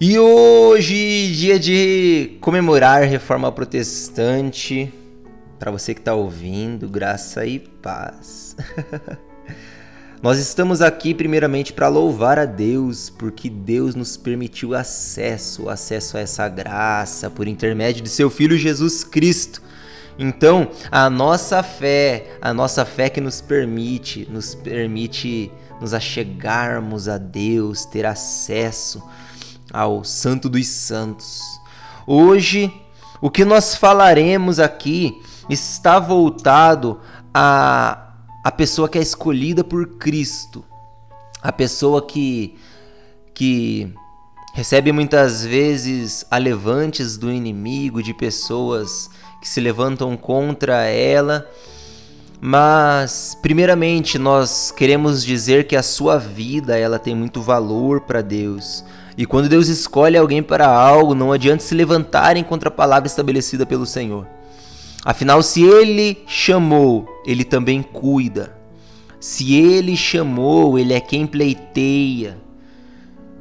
E hoje, dia de comemorar Reforma Protestante, para você que está ouvindo, graça e paz. Nós estamos aqui primeiramente para louvar a Deus, porque Deus nos permitiu acesso, acesso a essa graça por intermédio de seu filho Jesus Cristo. Então, a nossa fé, a nossa fé que nos permite, nos permite nos achegarmos a Deus, ter acesso ao Santo dos Santos. Hoje, o que nós falaremos aqui está voltado a a pessoa que é escolhida por Cristo, a pessoa que que recebe muitas vezes alevantes do inimigo, de pessoas que se levantam contra ela. Mas, primeiramente, nós queremos dizer que a sua vida ela tem muito valor para Deus. E quando Deus escolhe alguém para algo, não adianta se levantarem contra a palavra estabelecida pelo Senhor. Afinal, se ele chamou, ele também cuida. Se ele chamou, ele é quem pleiteia.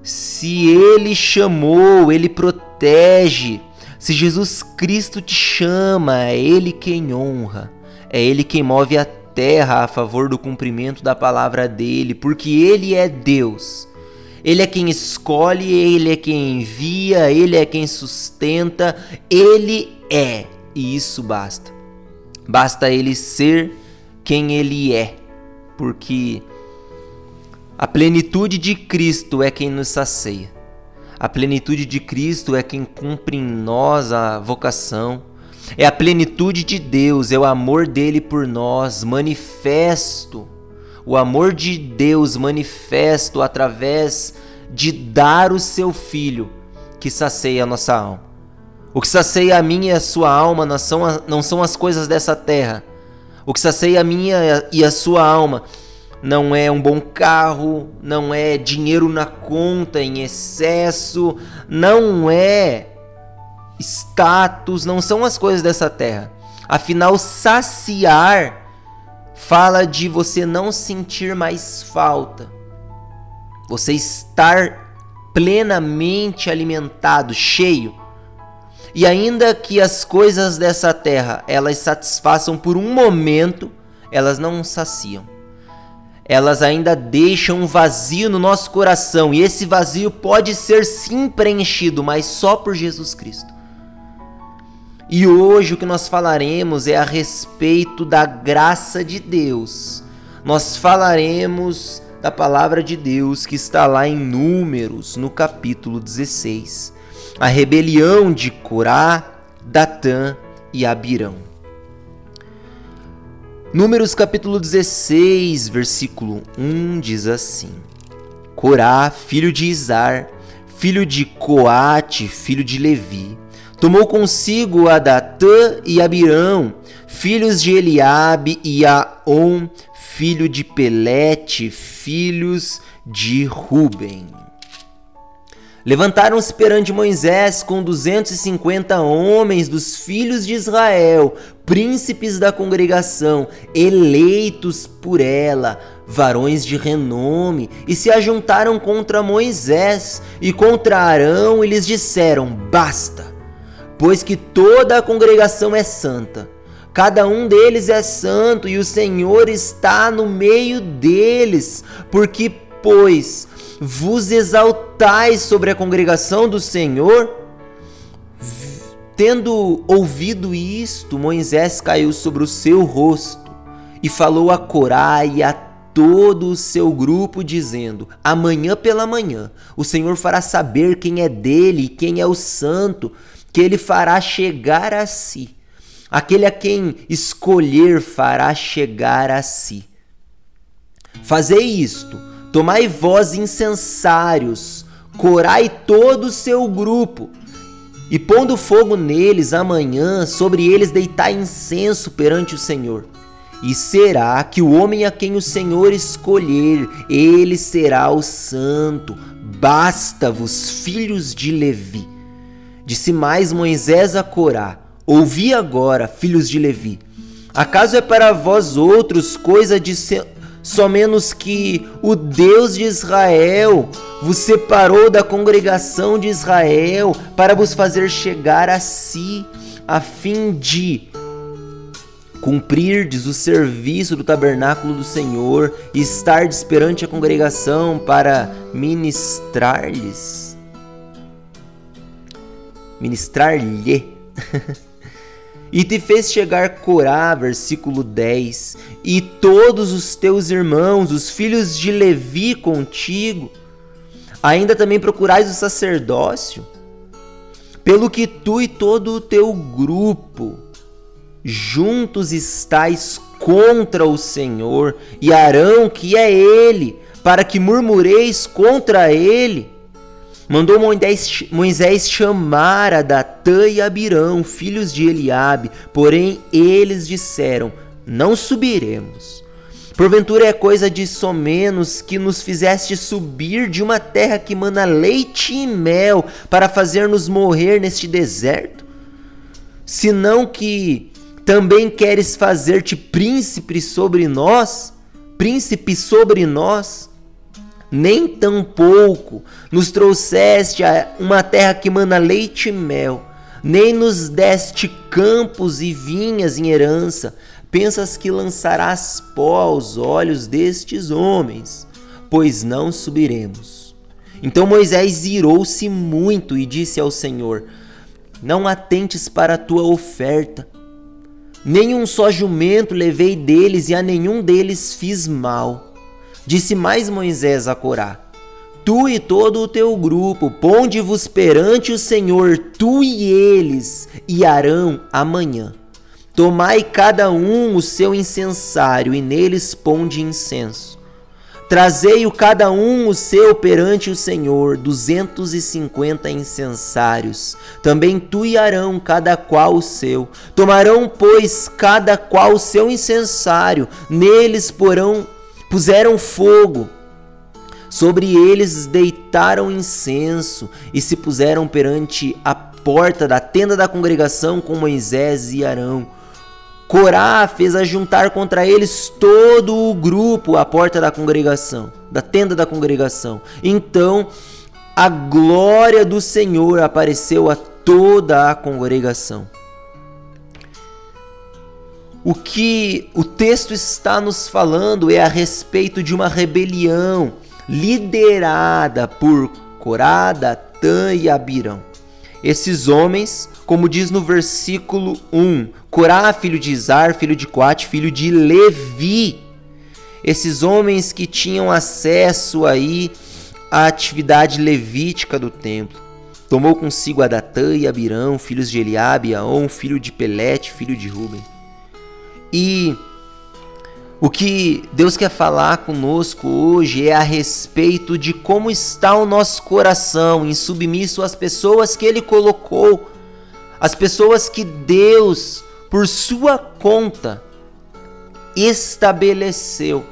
Se ele chamou, ele protege. Se Jesus Cristo te chama, é ele quem honra. É ele quem move a terra a favor do cumprimento da palavra dele, porque ele é Deus. Ele é quem escolhe, ele é quem envia, ele é quem sustenta, ele é. E isso basta. Basta ele ser quem ele é, porque a plenitude de Cristo é quem nos sacia. A plenitude de Cristo é quem cumpre em nós a vocação. É a plenitude de Deus, é o amor dele por nós, manifesto o amor de Deus manifesto através de dar o seu filho que sacia a nossa alma. O que sacia a minha e a sua alma não são, não são as coisas dessa terra. O que sacia a minha e a sua alma não é um bom carro, não é dinheiro na conta em excesso, não é status, não são as coisas dessa terra. Afinal, saciar fala de você não sentir mais falta, você estar plenamente alimentado, cheio. E ainda que as coisas dessa terra elas satisfaçam por um momento, elas não saciam. Elas ainda deixam um vazio no nosso coração, e esse vazio pode ser sim preenchido, mas só por Jesus Cristo. E hoje o que nós falaremos é a respeito da graça de Deus. Nós falaremos da palavra de Deus que está lá em Números, no capítulo 16. A rebelião de Corá, Datã e Abirão. Números capítulo 16, versículo 1 diz assim: Corá, filho de Izar, filho de Coate, filho de Levi, Tomou consigo a Datã e Abirão, filhos de Eliabe, e Aon, filho de Pelete, filhos de Ruben. Levantaram-se perante Moisés com duzentos e cinquenta homens dos filhos de Israel, príncipes da congregação, eleitos por ela, varões de renome, e se ajuntaram contra Moisés e contra Arão e lhes disseram: Basta! Pois que toda a congregação é santa. Cada um deles é santo e o Senhor está no meio deles, porque, pois, vos exaltais sobre a congregação do Senhor. Tendo ouvido isto, Moisés caiu sobre o seu rosto e falou a Corá e a todo o seu grupo, dizendo: Amanhã pela manhã o Senhor fará saber quem é dele e quem é o santo que ele fará chegar a si. Aquele a quem escolher fará chegar a si. Fazei isto, tomai vós incensários, corai todo o seu grupo, e pondo fogo neles amanhã, sobre eles deitai incenso perante o Senhor. E será que o homem a quem o Senhor escolher, ele será o santo. Basta-vos, filhos de Levi Disse mais Moisés a Corá: Ouvi agora, filhos de Levi. Acaso é para vós outros coisa de só menos que o Deus de Israel vos separou da congregação de Israel para vos fazer chegar a si, a fim de cumprirdes o serviço do tabernáculo do Senhor e estardes perante a congregação para ministrar-lhes. Ministrar-lhe. e te fez chegar Corá, versículo 10, e todos os teus irmãos, os filhos de Levi contigo. Ainda também procurais o sacerdócio, pelo que tu e todo o teu grupo juntos estais contra o Senhor e Arão, que é ele, para que murmureis contra ele. Mandou Moisés chamar a Datã e Abirão, filhos de Eliabe, porém eles disseram: Não subiremos. Porventura é coisa de somenos que nos fizeste subir de uma terra que mana leite e mel para fazer-nos morrer neste deserto? Senão que também queres fazer-te príncipe sobre nós? Príncipe sobre nós? Nem tampouco nos trouxeste a uma terra que mana leite e mel, nem nos deste campos e vinhas em herança. Pensas que lançarás pó aos olhos destes homens, pois não subiremos. Então Moisés irou-se muito e disse ao Senhor: Não atentes para a tua oferta, Nenhum só jumento levei deles e a nenhum deles fiz mal. Disse mais Moisés a Corá: Tu e todo o teu grupo, ponde-vos perante o Senhor, tu e eles, e Arão amanhã. Tomai cada um o seu incensário, e neles ponde incenso. Trazei-o cada um o seu perante o Senhor, duzentos e cinquenta incensários. Também tu e Arão, cada qual o seu. Tomarão, pois, cada qual o seu incensário. Neles porão, puseram fogo. Sobre eles deitaram incenso e se puseram perante a porta da tenda da congregação com Moisés e Arão. Corá fez ajuntar contra eles todo o grupo à porta da congregação, da tenda da congregação. Então a glória do Senhor apareceu a toda a congregação. O que o texto está nos falando é a respeito de uma rebelião liderada por Corá, Datã e Abirão. Esses homens, como diz no versículo 1, Corá, filho de Izar, filho de Coate, filho de Levi. Esses homens que tinham acesso aí à atividade levítica do templo. Tomou consigo Adatã e Abirão, filhos de Eliabe, Aon, filho de Pelete, filho de Ruben. E o que Deus quer falar conosco hoje é a respeito de como está o nosso coração em submisso às pessoas que Ele colocou, as pessoas que Deus, por sua conta, estabeleceu,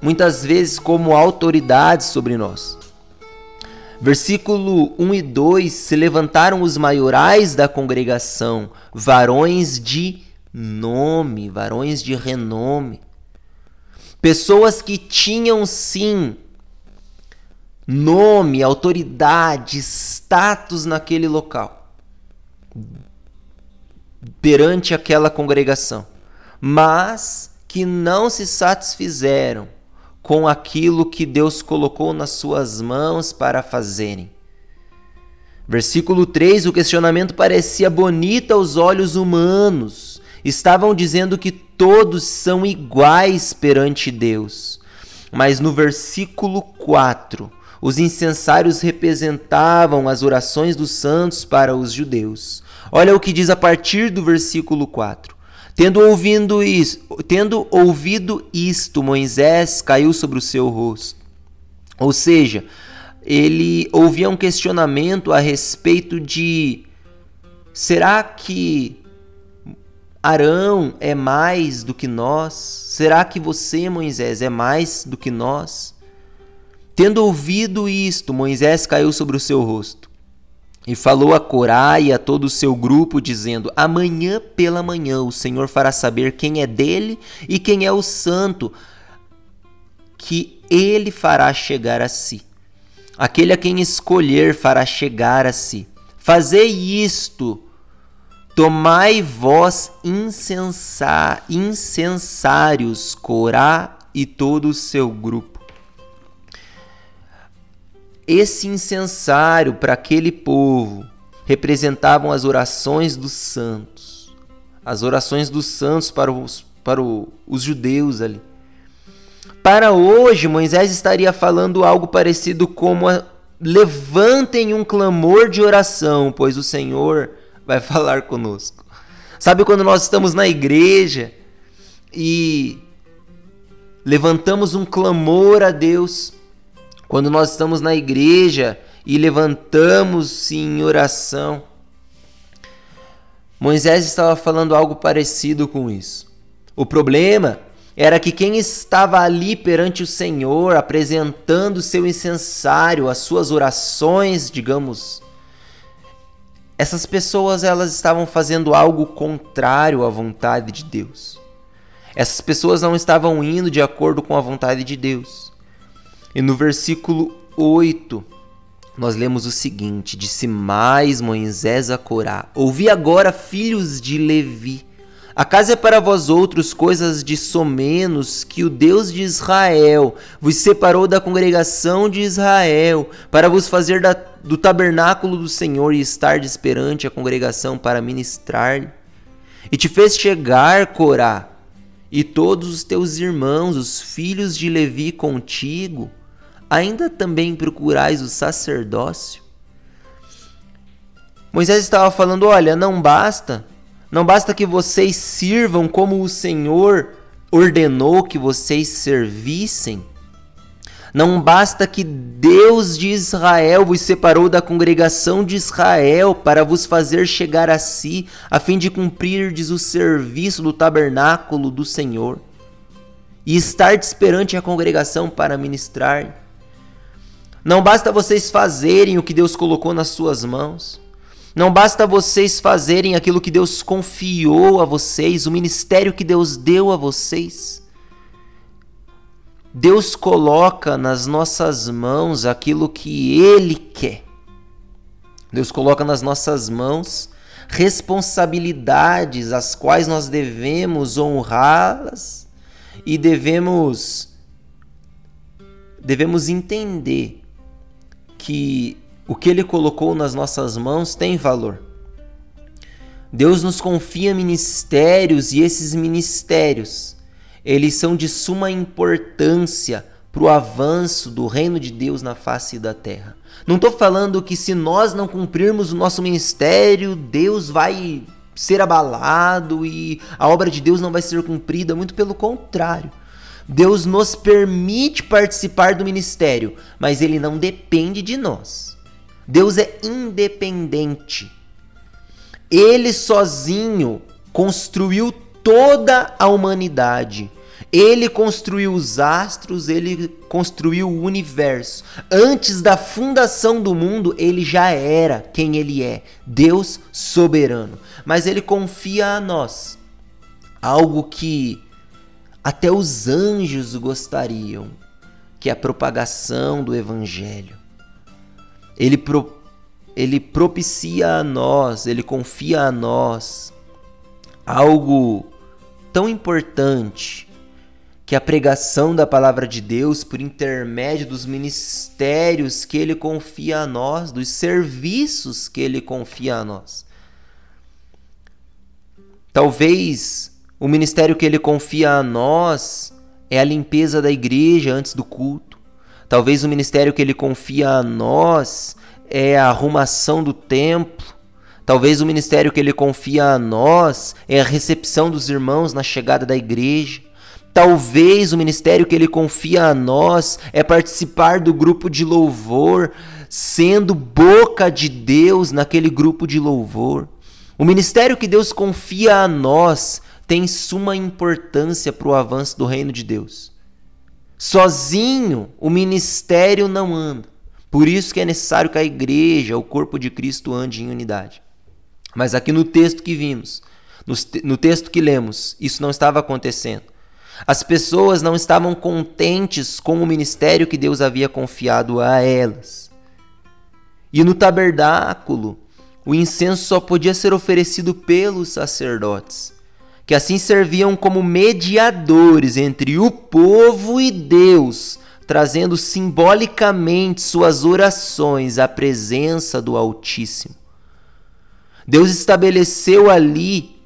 muitas vezes como autoridade sobre nós. Versículo 1 e 2: Se levantaram os maiorais da congregação, varões de nome, varões de renome Pessoas que tinham sim nome, autoridade, status naquele local, perante aquela congregação, mas que não se satisfizeram com aquilo que Deus colocou nas suas mãos para fazerem. Versículo 3: o questionamento parecia bonito aos olhos humanos. Estavam dizendo que todos são iguais perante Deus. Mas no versículo 4, os incensários representavam as orações dos santos para os judeus. Olha o que diz a partir do versículo 4. Tendo ouvido, isso, tendo ouvido isto, Moisés caiu sobre o seu rosto. Ou seja, ele ouvia um questionamento a respeito de: será que Arão é mais do que nós? Será que você, Moisés, é mais do que nós? Tendo ouvido isto, Moisés caiu sobre o seu rosto e falou a Corá e a todo o seu grupo, dizendo: Amanhã pela manhã o Senhor fará saber quem é dele e quem é o santo, que ele fará chegar a si. Aquele a quem escolher fará chegar a si. Fazei isto, tomai vós incensários, Corá e todo o seu grupo. Esse incensário para aquele povo representavam as orações dos santos, as orações dos santos para os, para o, os judeus ali. Para hoje, Moisés estaria falando algo parecido como a, levantem um clamor de oração, pois o Senhor vai falar conosco. Sabe quando nós estamos na igreja e levantamos um clamor a Deus, quando nós estamos na igreja e levantamos-se em oração. Moisés estava falando algo parecido com isso. O problema era que quem estava ali perante o Senhor, apresentando seu incensário, as suas orações, digamos, essas pessoas elas estavam fazendo algo contrário à vontade de Deus. Essas pessoas não estavam indo de acordo com a vontade de Deus. E no versículo 8, nós lemos o seguinte: Disse mais Moisés a Corá: Ouvi agora, filhos de Levi a casa é para vós outros coisas de somenos que o Deus de Israel vos separou da congregação de Israel, para vos fazer da, do tabernáculo do Senhor e estar perante a congregação para ministrar. E te fez chegar, Corá, e todos os teus irmãos, os filhos de Levi contigo, ainda também procurais o sacerdócio? Moisés estava falando: olha, não basta não basta que vocês sirvam como o Senhor ordenou que vocês servissem. Não basta que Deus de Israel vos separou da congregação de Israel para vos fazer chegar a si, a fim de cumprirdes o serviço do tabernáculo do Senhor e estar perante a congregação para ministrar. Não basta vocês fazerem o que Deus colocou nas suas mãos. Não basta vocês fazerem aquilo que Deus confiou a vocês, o ministério que Deus deu a vocês. Deus coloca nas nossas mãos aquilo que Ele quer. Deus coloca nas nossas mãos responsabilidades as quais nós devemos honrá-las e devemos devemos entender que o que Ele colocou nas nossas mãos tem valor. Deus nos confia ministérios e esses ministérios, eles são de suma importância para o avanço do reino de Deus na face da terra. Não estou falando que se nós não cumprirmos o nosso ministério, Deus vai ser abalado e a obra de Deus não vai ser cumprida, muito pelo contrário. Deus nos permite participar do ministério, mas ele não depende de nós. Deus é independente. Ele sozinho construiu toda a humanidade. Ele construiu os astros, ele construiu o universo. Antes da fundação do mundo, ele já era quem ele é, Deus soberano. Mas ele confia a nós algo que até os anjos gostariam, que é a propagação do evangelho. Ele, pro, ele propicia a nós, ele confia a nós algo tão importante que a pregação da palavra de Deus por intermédio dos ministérios que ele confia a nós, dos serviços que ele confia a nós. Talvez o ministério que ele confia a nós é a limpeza da igreja antes do culto. Talvez o ministério que ele confia a nós é a arrumação do templo. Talvez o ministério que ele confia a nós é a recepção dos irmãos na chegada da igreja. Talvez o ministério que ele confia a nós é participar do grupo de louvor, sendo boca de Deus naquele grupo de louvor. O ministério que Deus confia a nós tem suma importância para o avanço do reino de Deus. Sozinho o ministério não anda. Por isso que é necessário que a igreja, o corpo de Cristo, ande em unidade. Mas aqui no texto que vimos, no texto que lemos, isso não estava acontecendo. As pessoas não estavam contentes com o ministério que Deus havia confiado a elas. E no tabernáculo, o incenso só podia ser oferecido pelos sacerdotes, que assim serviam como mediadores entre o povo e Deus, trazendo simbolicamente suas orações à presença do Altíssimo. Deus estabeleceu ali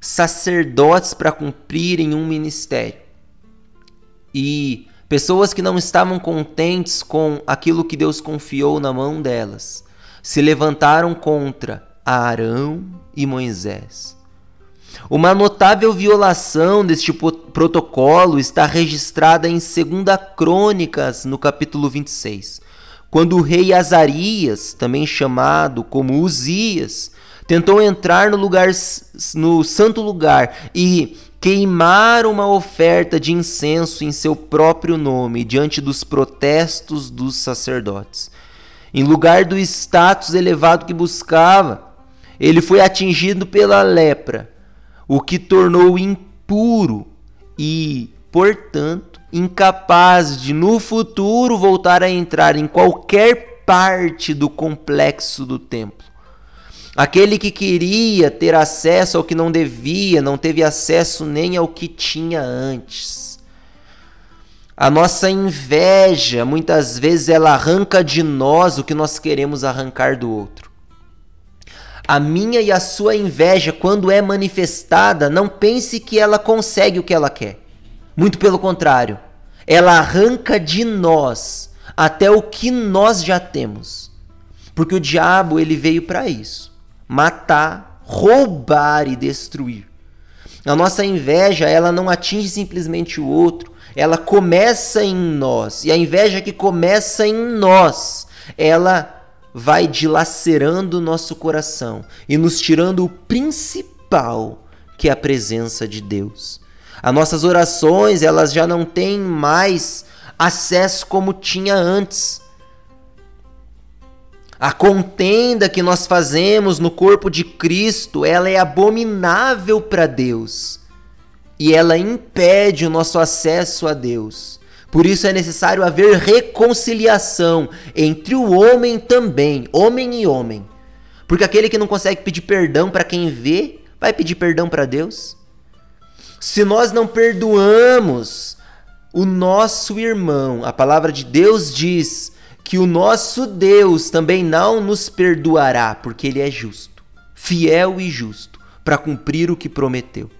sacerdotes para cumprirem um ministério. E pessoas que não estavam contentes com aquilo que Deus confiou na mão delas se levantaram contra Arão e Moisés. Uma notável violação deste protocolo está registrada em 2 Crônicas, no capítulo 26, quando o rei Azarias, também chamado como Uzias, tentou entrar no lugar no santo lugar e queimar uma oferta de incenso em seu próprio nome diante dos protestos dos sacerdotes. Em lugar do status elevado que buscava, ele foi atingido pela lepra, o que tornou impuro e, portanto, incapaz de no futuro voltar a entrar em qualquer parte do complexo do templo. Aquele que queria ter acesso ao que não devia, não teve acesso nem ao que tinha antes. A nossa inveja, muitas vezes, ela arranca de nós o que nós queremos arrancar do outro. A minha e a sua inveja, quando é manifestada, não pense que ela consegue o que ela quer. Muito pelo contrário, ela arranca de nós até o que nós já temos. Porque o diabo, ele veio para isso matar, roubar e destruir. A nossa inveja, ela não atinge simplesmente o outro, ela começa em nós. E a inveja que começa em nós, ela vai dilacerando o nosso coração e nos tirando o principal, que é a presença de Deus. As nossas orações, elas já não têm mais acesso como tinha antes. A contenda que nós fazemos no corpo de Cristo, ela é abominável para Deus. E ela impede o nosso acesso a Deus. Por isso é necessário haver reconciliação entre o homem também, homem e homem. Porque aquele que não consegue pedir perdão para quem vê, vai pedir perdão para Deus? Se nós não perdoamos o nosso irmão, a palavra de Deus diz que o nosso Deus também não nos perdoará, porque Ele é justo, fiel e justo, para cumprir o que prometeu.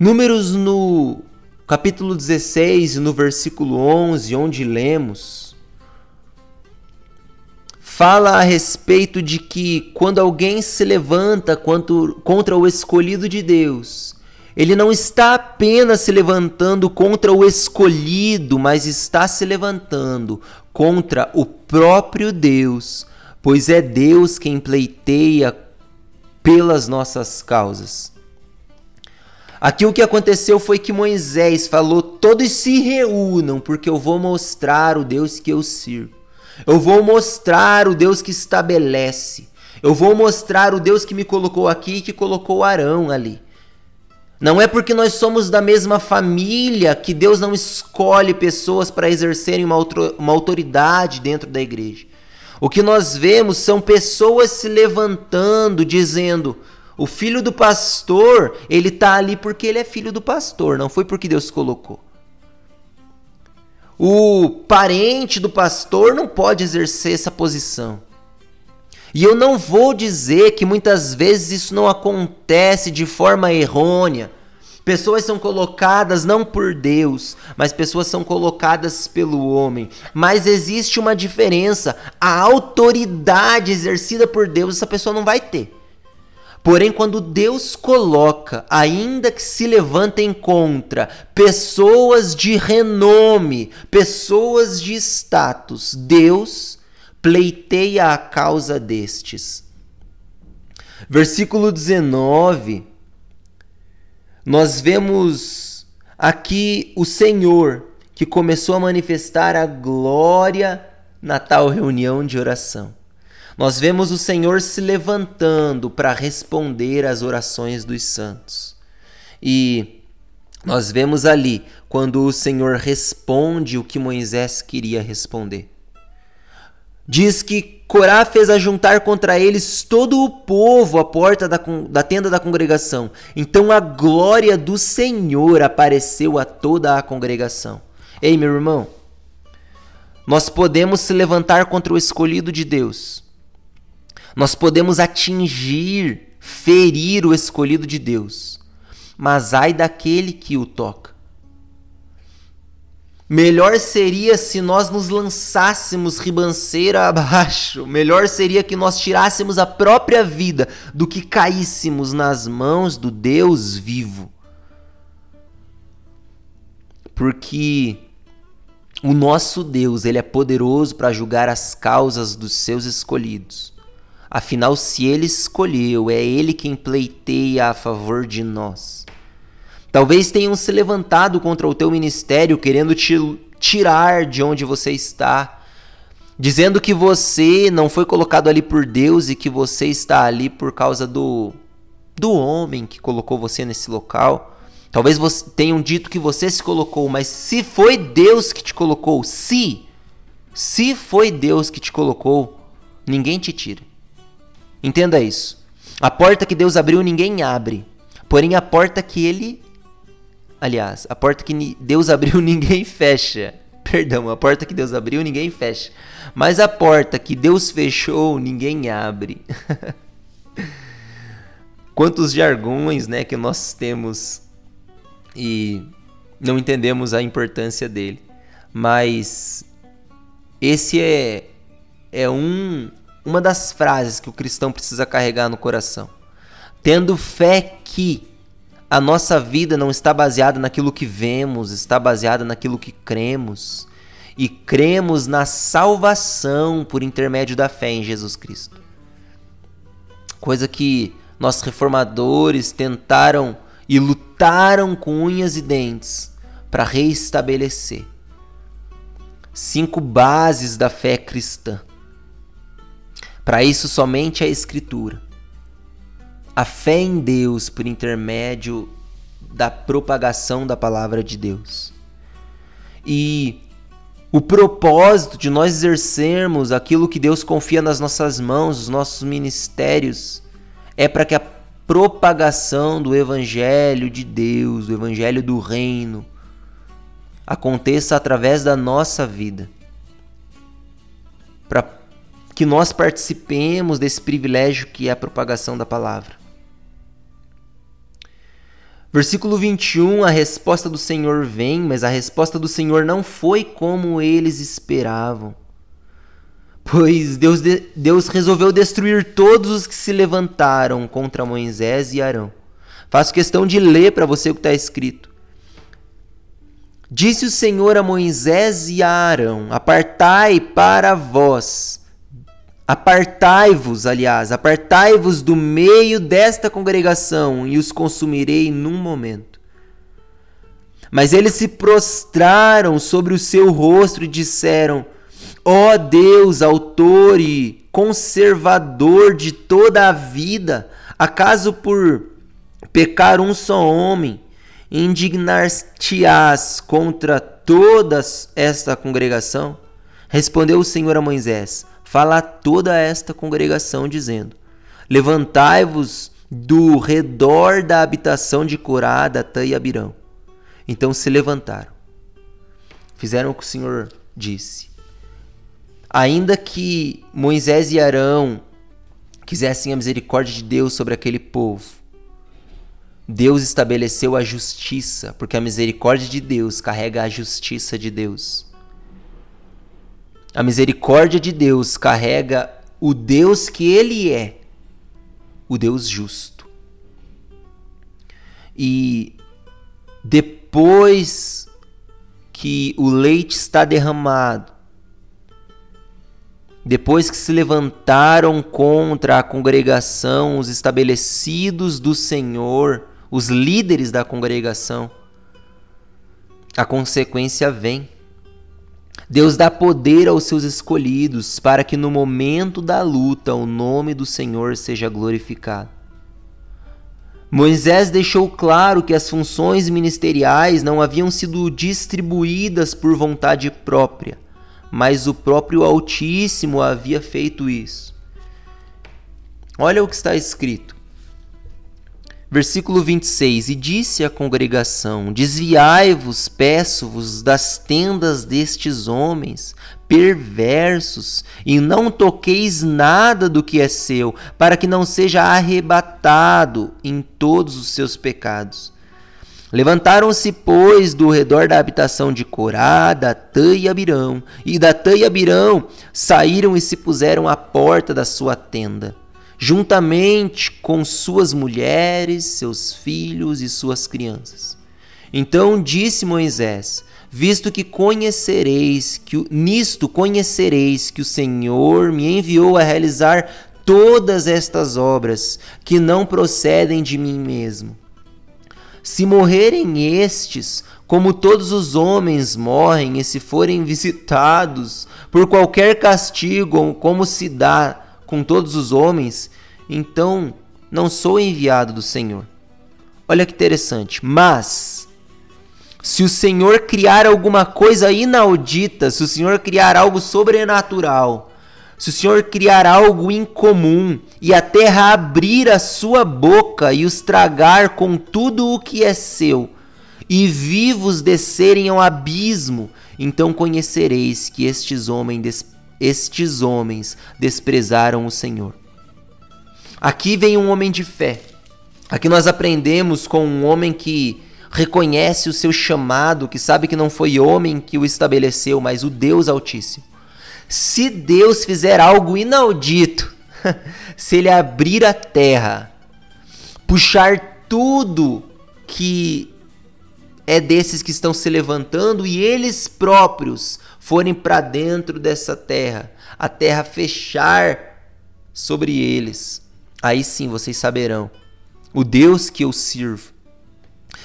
Números no capítulo 16, no versículo 11, onde lemos, fala a respeito de que quando alguém se levanta contra o escolhido de Deus, ele não está apenas se levantando contra o escolhido, mas está se levantando contra o próprio Deus, pois é Deus quem pleiteia pelas nossas causas. Aqui o que aconteceu foi que Moisés falou: Todos se reúnam, porque eu vou mostrar o Deus que eu sirvo. Eu vou mostrar o Deus que estabelece. Eu vou mostrar o Deus que me colocou aqui e que colocou Arão ali. Não é porque nós somos da mesma família que Deus não escolhe pessoas para exercerem uma, uma autoridade dentro da igreja. O que nós vemos são pessoas se levantando, dizendo: o filho do pastor, ele está ali porque ele é filho do pastor, não foi porque Deus colocou. O parente do pastor não pode exercer essa posição. E eu não vou dizer que muitas vezes isso não acontece de forma errônea. Pessoas são colocadas não por Deus, mas pessoas são colocadas pelo homem. Mas existe uma diferença. A autoridade exercida por Deus, essa pessoa não vai ter. Porém, quando Deus coloca, ainda que se levantem contra pessoas de renome, pessoas de status, Deus pleiteia a causa destes. Versículo 19, nós vemos aqui o Senhor que começou a manifestar a glória na tal reunião de oração. Nós vemos o Senhor se levantando para responder às orações dos santos. E nós vemos ali quando o Senhor responde o que Moisés queria responder. Diz que Corá fez ajuntar contra eles todo o povo à porta da, da tenda da congregação. Então a glória do Senhor apareceu a toda a congregação. Ei, meu irmão, nós podemos se levantar contra o escolhido de Deus. Nós podemos atingir, ferir o escolhido de Deus. Mas ai daquele que o toca. Melhor seria se nós nos lançássemos ribanceira abaixo. Melhor seria que nós tirássemos a própria vida do que caíssemos nas mãos do Deus vivo. Porque o nosso Deus, ele é poderoso para julgar as causas dos seus escolhidos. Afinal, se ele escolheu, é ele quem pleiteia a favor de nós. Talvez tenham se levantado contra o teu ministério querendo te tirar de onde você está, dizendo que você não foi colocado ali por Deus e que você está ali por causa do do homem que colocou você nesse local. Talvez você tenham dito que você se colocou, mas se foi Deus que te colocou, se se foi Deus que te colocou, ninguém te tira. Entenda isso. A porta que Deus abriu, ninguém abre. Porém, a porta que ele Aliás, a porta que Deus abriu, ninguém fecha. Perdão, a porta que Deus abriu, ninguém fecha. Mas a porta que Deus fechou, ninguém abre. Quantos jargões, né, que nós temos e não entendemos a importância dele. Mas esse é é um uma das frases que o cristão precisa carregar no coração. Tendo fé que a nossa vida não está baseada naquilo que vemos, está baseada naquilo que cremos. E cremos na salvação por intermédio da fé em Jesus Cristo. Coisa que nossos reformadores tentaram e lutaram com unhas e dentes para reestabelecer. Cinco bases da fé cristã. Para isso, somente a Escritura a fé em Deus por intermédio da propagação da palavra de Deus. E o propósito de nós exercermos aquilo que Deus confia nas nossas mãos, os nossos ministérios, é para que a propagação do Evangelho de Deus, do Evangelho do Reino, aconteça através da nossa vida. Para que nós participemos desse privilégio que é a propagação da palavra. Versículo 21, a resposta do Senhor vem, mas a resposta do Senhor não foi como eles esperavam. Pois Deus, Deus resolveu destruir todos os que se levantaram contra Moisés e Arão. Faço questão de ler para você o que está escrito. Disse o Senhor a Moisés e a Arão: Apartai para vós Apartai-vos, aliás, apartai-vos do meio desta congregação e os consumirei num momento. Mas eles se prostraram sobre o seu rosto e disseram: Ó oh Deus, autor e conservador de toda a vida, acaso por pecar um só homem, indignar-te-ás contra toda esta congregação? Respondeu o Senhor a Moisés: fala a toda esta congregação, dizendo: Levantai-vos do redor da habitação de Corá, Datã e Abirão. Então se levantaram. Fizeram o que o Senhor disse. Ainda que Moisés e Arão quisessem a misericórdia de Deus sobre aquele povo, Deus estabeleceu a justiça, porque a misericórdia de Deus carrega a justiça de Deus. A misericórdia de Deus carrega o Deus que Ele é, o Deus justo. E depois que o leite está derramado, depois que se levantaram contra a congregação os estabelecidos do Senhor, os líderes da congregação, a consequência vem Deus dá poder aos seus escolhidos para que no momento da luta o nome do Senhor seja glorificado. Moisés deixou claro que as funções ministeriais não haviam sido distribuídas por vontade própria, mas o próprio Altíssimo havia feito isso. Olha o que está escrito. Versículo 26: E disse à congregação: Desviai-vos, peço-vos, das tendas destes homens perversos, e não toqueis nada do que é seu, para que não seja arrebatado em todos os seus pecados. Levantaram-se, pois, do redor da habitação de Corá, Datã e Abirão, e Datã e Abirão saíram e se puseram à porta da sua tenda juntamente com suas mulheres, seus filhos e suas crianças. Então disse Moisés: Visto que conhecereis que nisto conhecereis que o Senhor me enviou a realizar todas estas obras que não procedem de mim mesmo. Se morrerem estes, como todos os homens morrem, e se forem visitados por qualquer castigo, como se dá com todos os homens, então não sou enviado do Senhor. Olha que interessante. Mas, se o Senhor criar alguma coisa inaudita, se o Senhor criar algo sobrenatural, se o Senhor criar algo incomum e a terra abrir a sua boca e os tragar com tudo o que é seu, e vivos descerem ao abismo, então conhecereis que estes homens estes homens desprezaram o Senhor. Aqui vem um homem de fé. Aqui nós aprendemos com um homem que reconhece o seu chamado, que sabe que não foi homem que o estabeleceu, mas o Deus Altíssimo. Se Deus fizer algo inaudito, se ele abrir a terra, puxar tudo que é desses que estão se levantando e eles próprios forem para dentro dessa terra, a terra fechar sobre eles, aí sim vocês saberão o Deus que eu sirvo.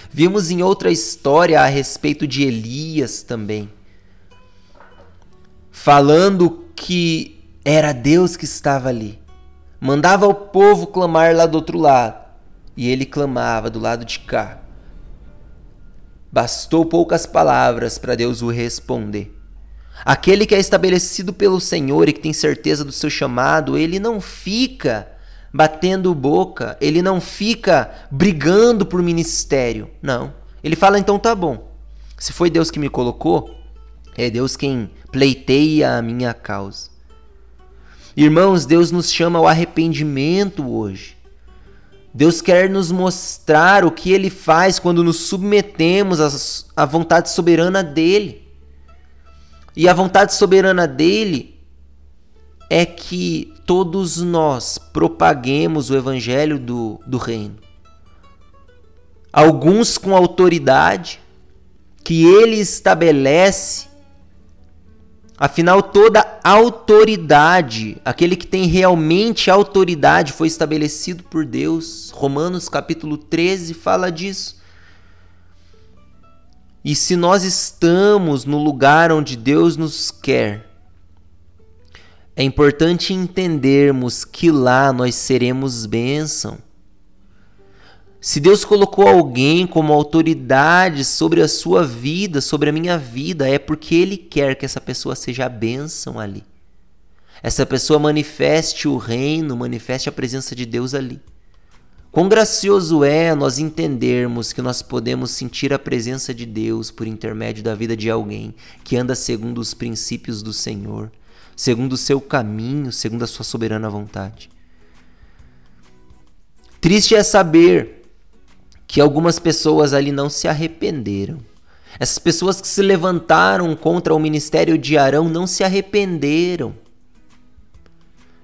Vimos em outra história a respeito de Elias também, falando que era Deus que estava ali. Mandava o povo clamar lá do outro lado, e ele clamava do lado de cá. Bastou poucas palavras para Deus o responder. Aquele que é estabelecido pelo Senhor e que tem certeza do seu chamado, ele não fica batendo boca, ele não fica brigando por ministério. Não. Ele fala: então tá bom. Se foi Deus que me colocou, é Deus quem pleiteia a minha causa. Irmãos, Deus nos chama ao arrependimento hoje. Deus quer nos mostrar o que ele faz quando nos submetemos à vontade soberana dele. E a vontade soberana dele é que todos nós propaguemos o evangelho do, do reino. Alguns com autoridade que ele estabelece Afinal, toda autoridade, aquele que tem realmente autoridade, foi estabelecido por Deus. Romanos capítulo 13 fala disso. E se nós estamos no lugar onde Deus nos quer, é importante entendermos que lá nós seremos bênção. Se Deus colocou alguém como autoridade sobre a sua vida, sobre a minha vida, é porque Ele quer que essa pessoa seja a bênção ali. Essa pessoa manifeste o reino, manifeste a presença de Deus ali. Quão gracioso é nós entendermos que nós podemos sentir a presença de Deus por intermédio da vida de alguém que anda segundo os princípios do Senhor, segundo o seu caminho, segundo a sua soberana vontade. Triste é saber que algumas pessoas ali não se arrependeram. Essas pessoas que se levantaram contra o ministério de Arão não se arrependeram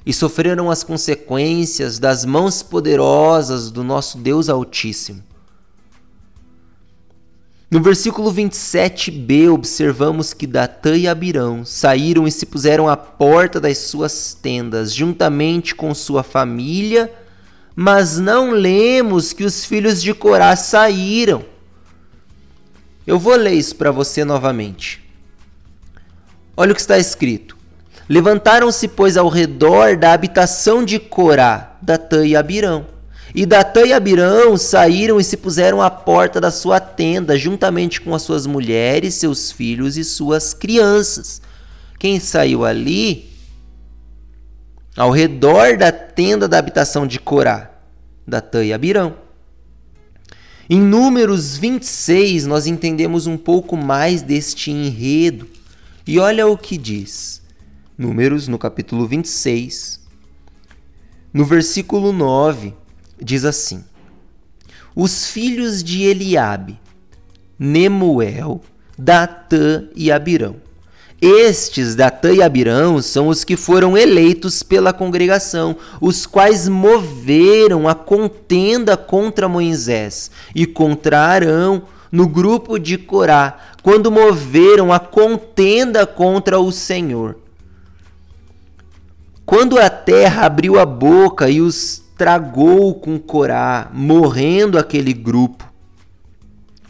e sofreram as consequências das mãos poderosas do nosso Deus Altíssimo. No versículo 27b, observamos que Datã e Abirão saíram e se puseram à porta das suas tendas, juntamente com sua família mas não lemos que os filhos de Corá saíram. Eu vou ler isso para você novamente. Olha o que está escrito. Levantaram-se, pois, ao redor da habitação de Corá, Datã e Abirão. E Datã e Abirão saíram e se puseram à porta da sua tenda, juntamente com as suas mulheres, seus filhos e suas crianças. Quem saiu ali? Ao redor da tenda da habitação de Corá, Datã e Abirão. Em Números 26, nós entendemos um pouco mais deste enredo. E olha o que diz. Números, no capítulo 26, no versículo 9 diz assim: Os filhos de Eliabe, Nemuel, Datã e Abirão. Estes, Datã e Abirão, são os que foram eleitos pela congregação, os quais moveram a contenda contra Moisés e contra Arão no grupo de Corá, quando moveram a contenda contra o Senhor. Quando a terra abriu a boca e os tragou com Corá, morrendo aquele grupo.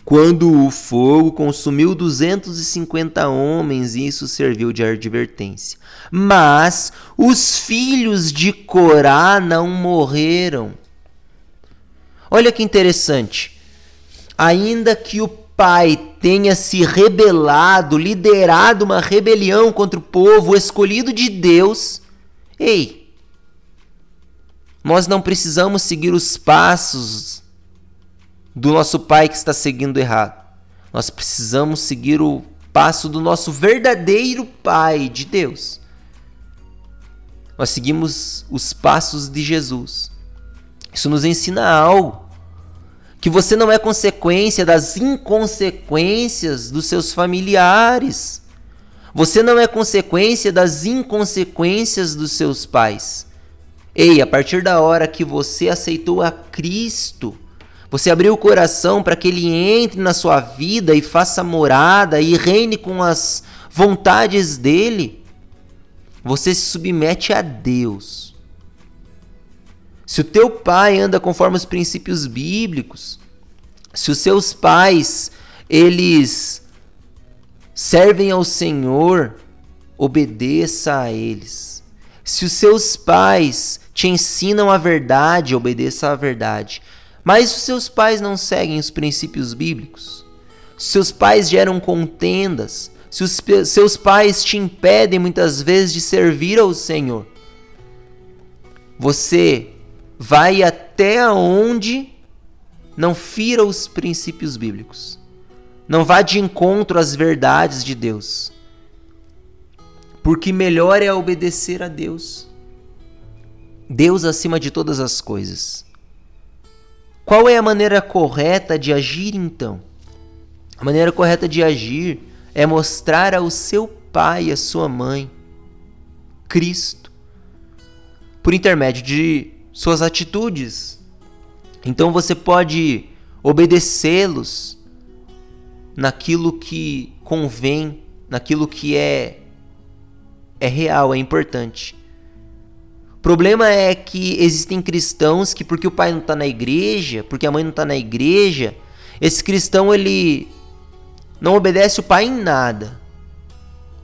Quando o fogo consumiu 250 homens, isso serviu de advertência. Mas os filhos de Corá não morreram. Olha que interessante. Ainda que o pai tenha se rebelado, liderado uma rebelião contra o povo escolhido de Deus, ei, nós não precisamos seguir os passos do nosso pai que está seguindo errado. Nós precisamos seguir o passo do nosso verdadeiro pai de Deus. Nós seguimos os passos de Jesus. Isso nos ensina algo. Que você não é consequência das inconsequências dos seus familiares. Você não é consequência das inconsequências dos seus pais. Ei, a partir da hora que você aceitou a Cristo, você abriu o coração para que ele entre na sua vida e faça morada e reine com as vontades dele, você se submete a Deus. Se o teu pai anda conforme os princípios bíblicos, se os seus pais eles servem ao Senhor, obedeça a eles. Se os seus pais te ensinam a verdade, obedeça à verdade. Mas os seus pais não seguem os princípios bíblicos. Se seus pais geram contendas, se os seus pais te impedem muitas vezes de servir ao Senhor, você vai até onde não fira os princípios bíblicos. Não vá de encontro às verdades de Deus porque melhor é obedecer a Deus. Deus acima de todas as coisas. Qual é a maneira correta de agir então? A maneira correta de agir é mostrar ao seu pai e à sua mãe Cristo por intermédio de suas atitudes. Então você pode obedecê-los naquilo que convém, naquilo que é é real, é importante. Problema é que existem cristãos que porque o pai não está na igreja, porque a mãe não está na igreja, esse cristão ele não obedece o pai em nada.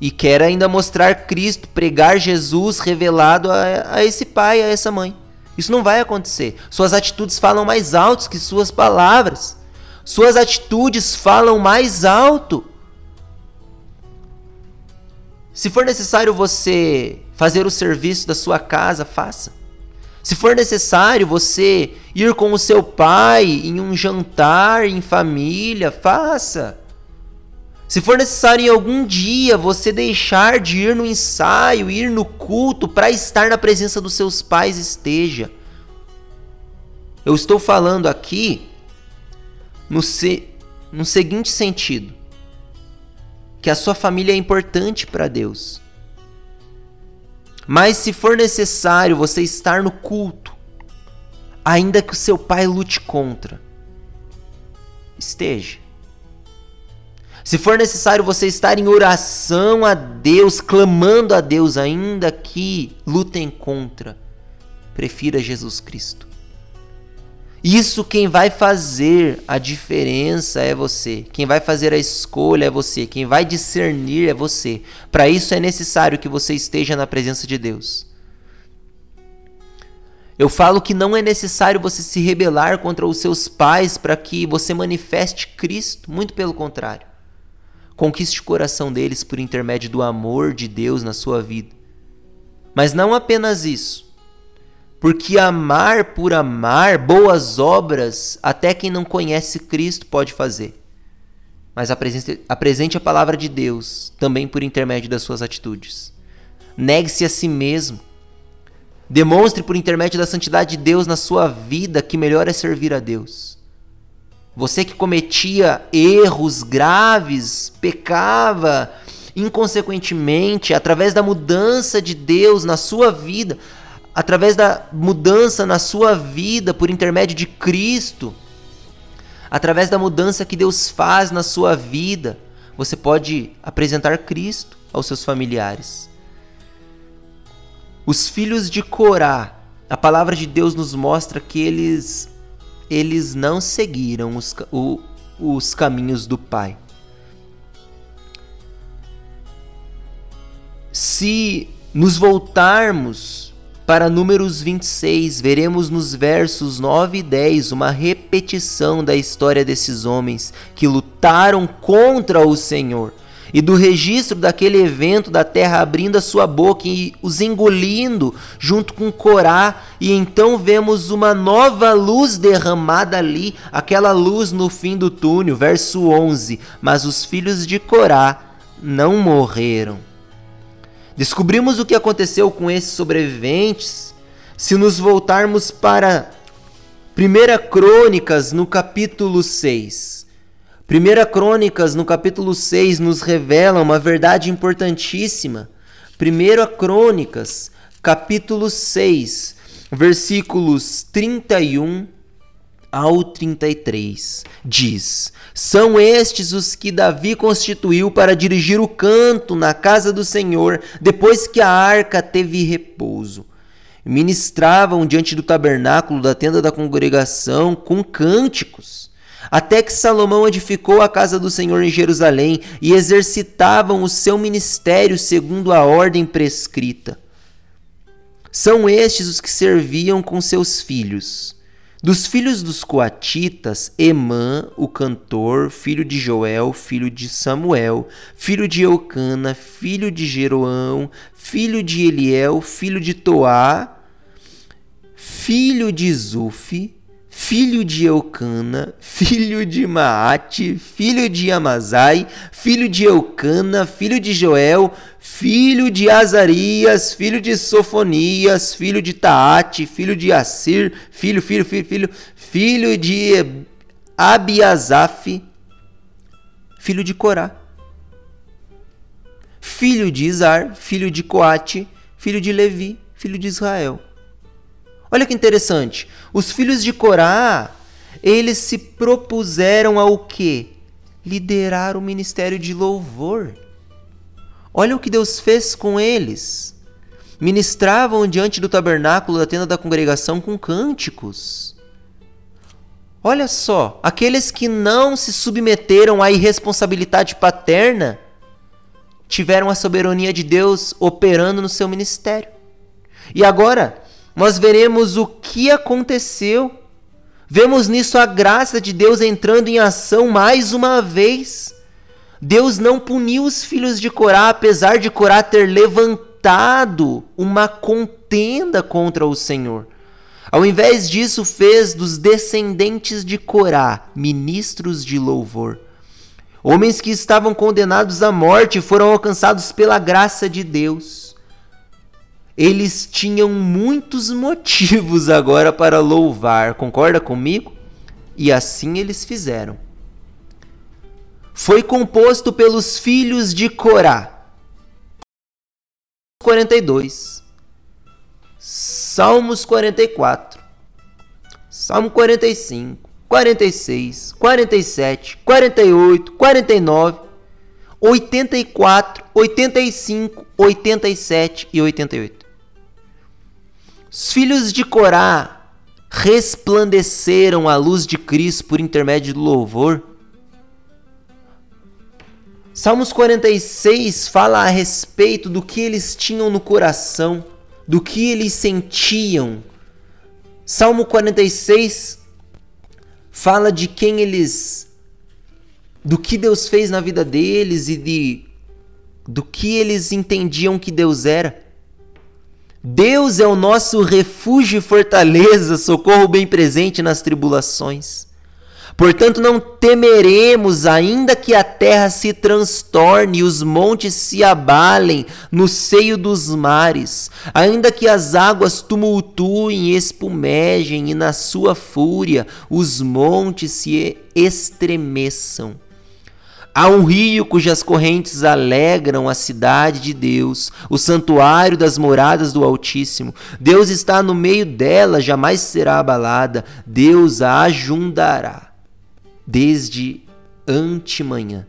E quer ainda mostrar Cristo, pregar Jesus revelado a, a esse pai, a essa mãe. Isso não vai acontecer. Suas atitudes falam mais alto que suas palavras. Suas atitudes falam mais alto se for necessário você fazer o serviço da sua casa, faça. Se for necessário você ir com o seu pai em um jantar em família, faça. Se for necessário em algum dia você deixar de ir no ensaio, ir no culto para estar na presença dos seus pais, esteja. Eu estou falando aqui no, se, no seguinte sentido: que a sua família é importante para Deus. Mas se for necessário você estar no culto, ainda que o seu pai lute contra, esteja. Se for necessário você estar em oração a Deus, clamando a Deus, ainda que lutem contra, prefira Jesus Cristo. Isso quem vai fazer a diferença é você. Quem vai fazer a escolha é você. Quem vai discernir é você. Para isso é necessário que você esteja na presença de Deus. Eu falo que não é necessário você se rebelar contra os seus pais para que você manifeste Cristo, muito pelo contrário. Conquiste o coração deles por intermédio do amor de Deus na sua vida. Mas não apenas isso. Porque amar por amar, boas obras, até quem não conhece Cristo pode fazer. Mas apresente, apresente a palavra de Deus também por intermédio das suas atitudes. Negue-se a si mesmo. Demonstre por intermédio da santidade de Deus na sua vida que melhor é servir a Deus. Você que cometia erros graves, pecava inconsequentemente, através da mudança de Deus na sua vida, através da mudança na sua vida por intermédio de Cristo, através da mudança que Deus faz na sua vida, você pode apresentar Cristo aos seus familiares. Os filhos de Corá, a palavra de Deus nos mostra que eles eles não seguiram os, o, os caminhos do Pai. Se nos voltarmos para Números 26, veremos nos versos 9 e 10 uma repetição da história desses homens que lutaram contra o Senhor e do registro daquele evento da terra abrindo a sua boca e os engolindo junto com Corá, e então vemos uma nova luz derramada ali, aquela luz no fim do túnel, verso 11. Mas os filhos de Corá não morreram. Descobrimos o que aconteceu com esses sobreviventes se nos voltarmos para 1 Crônicas, no capítulo 6. Primeira Crônicas, no capítulo 6, nos revela uma verdade importantíssima. Primeira Crônicas, capítulo 6, versículos 31 ao 33, diz: São estes os que Davi constituiu para dirigir o canto na casa do Senhor, depois que a arca teve repouso. Ministravam diante do tabernáculo da tenda da congregação com cânticos até que Salomão edificou a casa do Senhor em Jerusalém e exercitavam o seu ministério segundo a ordem prescrita. São estes os que serviam com seus filhos. Dos filhos dos coatitas, Emã, o cantor, filho de Joel, filho de Samuel, filho de Eucana, filho de Jeroão, filho de Eliel, filho de Toá, filho de Zufi, filho de Eucana, filho de Maate, filho de Amazai, filho de Eucana, filho de Joel, filho de Azarias, filho de Sofonias, filho de Taate, filho de Assir, filho, filho, filho, filho, filho de Abiasaf, filho de Corá, filho de Izar, filho de Coate, filho de Levi, filho de Israel. Olha que interessante. Os filhos de Corá, eles se propuseram ao quê? Liderar o ministério de louvor. Olha o que Deus fez com eles. Ministravam diante do tabernáculo da tenda da congregação com cânticos. Olha só, aqueles que não se submeteram à irresponsabilidade paterna tiveram a soberania de Deus operando no seu ministério. E agora, nós veremos o que aconteceu. Vemos nisso a graça de Deus entrando em ação mais uma vez. Deus não puniu os filhos de Corá, apesar de Corá ter levantado uma contenda contra o Senhor. Ao invés disso, fez dos descendentes de Corá ministros de louvor. Homens que estavam condenados à morte foram alcançados pela graça de Deus eles tinham muitos motivos agora para louvar, concorda comigo? E assim eles fizeram. Foi composto pelos filhos de Corá. 42. Salmos 44. Salmo 45, 46, 47, 48, 49, 84, 85, 87 e 88. Os filhos de Corá resplandeceram a luz de Cristo por intermédio do louvor. Salmos 46 fala a respeito do que eles tinham no coração, do que eles sentiam. Salmo 46 fala de quem eles do que Deus fez na vida deles e de do que eles entendiam que Deus era. Deus é o nosso refúgio e fortaleza, socorro bem presente nas tribulações. Portanto, não temeremos, ainda que a terra se transtorne e os montes se abalem no seio dos mares, ainda que as águas tumultuem e espumejem e na sua fúria os montes se estremeçam. Há um rio cujas correntes alegram a cidade de Deus, o santuário das moradas do Altíssimo. Deus está no meio dela, jamais será abalada. Deus a ajuntará desde antemanhã.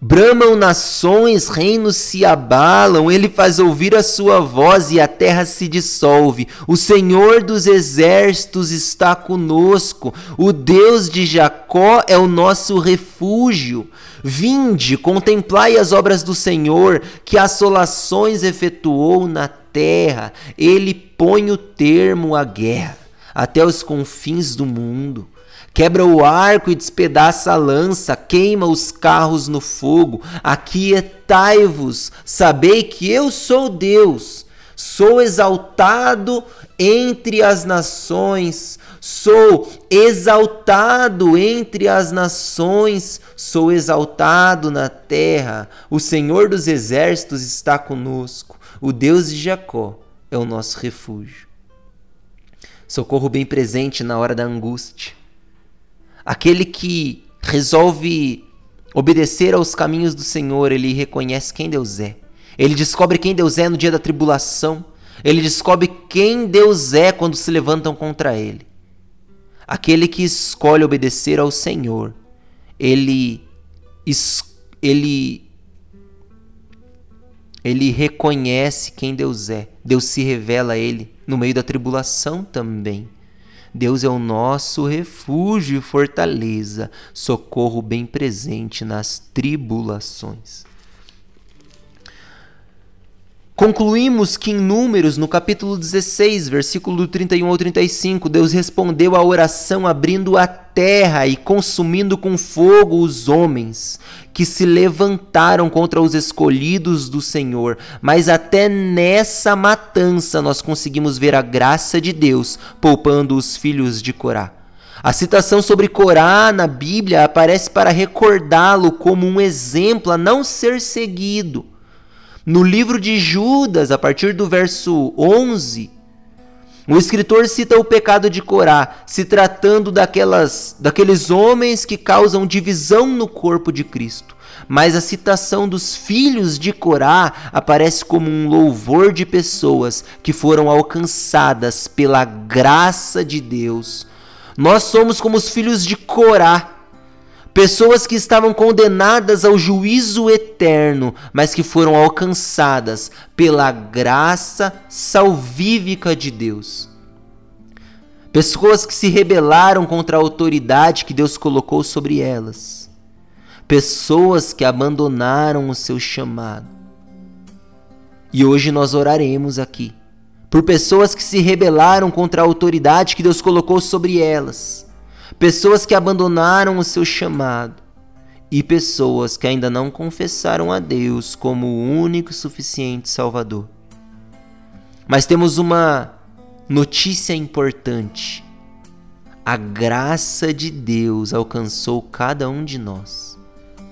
Bramam nações, reinos se abalam, ele faz ouvir a sua voz e a terra se dissolve. O Senhor dos exércitos está conosco, o Deus de Jacó é o nosso refúgio. Vinde, contemplai as obras do Senhor, que assolações efetuou na terra. Ele põe o termo à guerra até os confins do mundo quebra o arco e despedaça a lança, queima os carros no fogo. Aquietai-vos, sabei que eu sou Deus, sou exaltado entre as nações, sou exaltado entre as nações, sou exaltado na terra. O Senhor dos exércitos está conosco, o Deus de Jacó é o nosso refúgio. Socorro bem presente na hora da angústia Aquele que resolve obedecer aos caminhos do Senhor, ele reconhece quem Deus é. Ele descobre quem Deus é no dia da tribulação. Ele descobre quem Deus é quando se levantam contra ele. Aquele que escolhe obedecer ao Senhor, ele ele ele reconhece quem Deus é. Deus se revela a ele no meio da tribulação também. Deus é o nosso refúgio e fortaleza, socorro bem presente nas tribulações. Concluímos que em Números, no capítulo 16, versículo 31 ao 35, Deus respondeu à oração abrindo a terra e consumindo com fogo os homens que se levantaram contra os escolhidos do Senhor. Mas até nessa matança nós conseguimos ver a graça de Deus poupando os filhos de Corá. A citação sobre Corá na Bíblia aparece para recordá-lo como um exemplo a não ser seguido. No livro de Judas, a partir do verso 11, o escritor cita o pecado de Corá, se tratando daquelas, daqueles homens que causam divisão no corpo de Cristo. Mas a citação dos filhos de Corá aparece como um louvor de pessoas que foram alcançadas pela graça de Deus. Nós somos como os filhos de Corá, Pessoas que estavam condenadas ao juízo eterno, mas que foram alcançadas pela graça salvífica de Deus. Pessoas que se rebelaram contra a autoridade que Deus colocou sobre elas. Pessoas que abandonaram o seu chamado. E hoje nós oraremos aqui por pessoas que se rebelaram contra a autoridade que Deus colocou sobre elas pessoas que abandonaram o seu chamado e pessoas que ainda não confessaram a Deus como o único e suficiente Salvador. Mas temos uma notícia importante. A graça de Deus alcançou cada um de nós.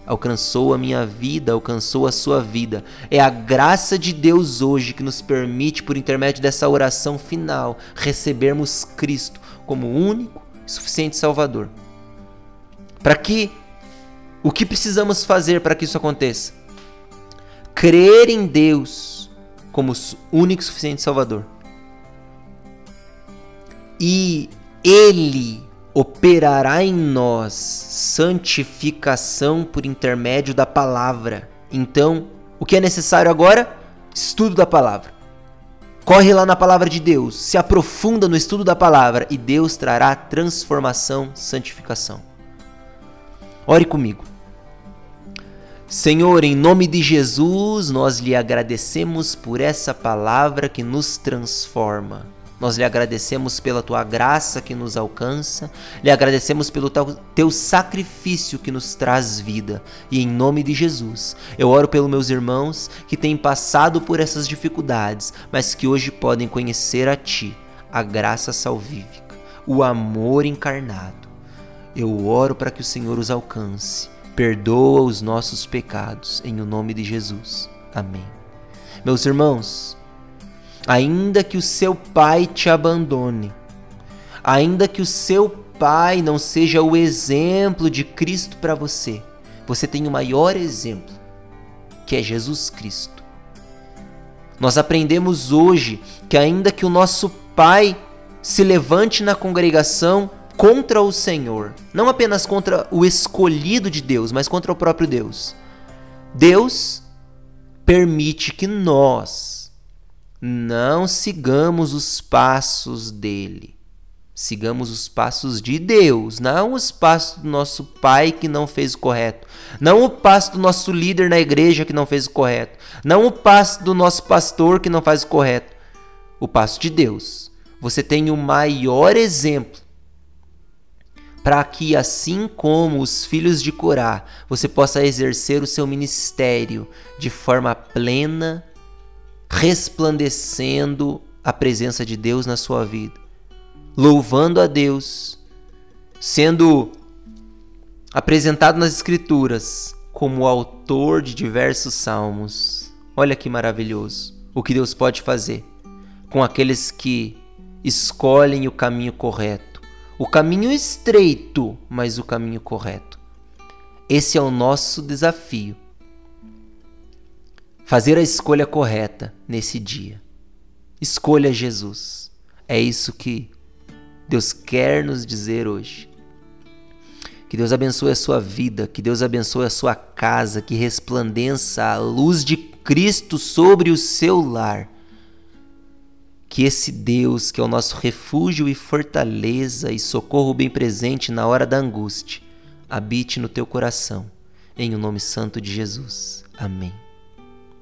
Alcançou a minha vida, alcançou a sua vida. É a graça de Deus hoje que nos permite, por intermédio dessa oração final, recebermos Cristo como único suficiente Salvador. Para que o que precisamos fazer para que isso aconteça? Crer em Deus como único e suficiente Salvador. E Ele operará em nós santificação por intermédio da palavra. Então, o que é necessário agora? Estudo da palavra. Corre lá na palavra de Deus, se aprofunda no estudo da palavra e Deus trará transformação, santificação. Ore comigo. Senhor, em nome de Jesus, nós lhe agradecemos por essa palavra que nos transforma. Nós lhe agradecemos pela tua graça que nos alcança, lhe agradecemos pelo teu sacrifício que nos traz vida. E em nome de Jesus, eu oro pelos meus irmãos que têm passado por essas dificuldades, mas que hoje podem conhecer a ti, a graça salvífica, o amor encarnado. Eu oro para que o Senhor os alcance. Perdoa os nossos pecados, em o nome de Jesus. Amém. Meus irmãos, ainda que o seu pai te abandone, ainda que o seu pai não seja o exemplo de Cristo para você, você tem o maior exemplo, que é Jesus Cristo. Nós aprendemos hoje que, ainda que o nosso pai se levante na congregação contra o Senhor, não apenas contra o escolhido de Deus, mas contra o próprio Deus, Deus permite que nós não sigamos os passos dele. Sigamos os passos de Deus, não os passos do nosso pai que não fez o correto, não o passo do nosso líder na igreja que não fez o correto, não o passo do nosso pastor que não faz o correto. O passo de Deus. Você tem o maior exemplo para que, assim como os filhos de Corá, você possa exercer o seu ministério de forma plena resplandecendo a presença de Deus na sua vida, louvando a Deus, sendo apresentado nas Escrituras como autor de diversos salmos. Olha que maravilhoso o que Deus pode fazer com aqueles que escolhem o caminho correto, o caminho estreito, mas o caminho correto. Esse é o nosso desafio fazer a escolha correta nesse dia. Escolha Jesus. É isso que Deus quer nos dizer hoje. Que Deus abençoe a sua vida, que Deus abençoe a sua casa, que resplandeça a luz de Cristo sobre o seu lar. Que esse Deus, que é o nosso refúgio e fortaleza e socorro bem presente na hora da angústia, habite no teu coração. Em o nome santo de Jesus. Amém.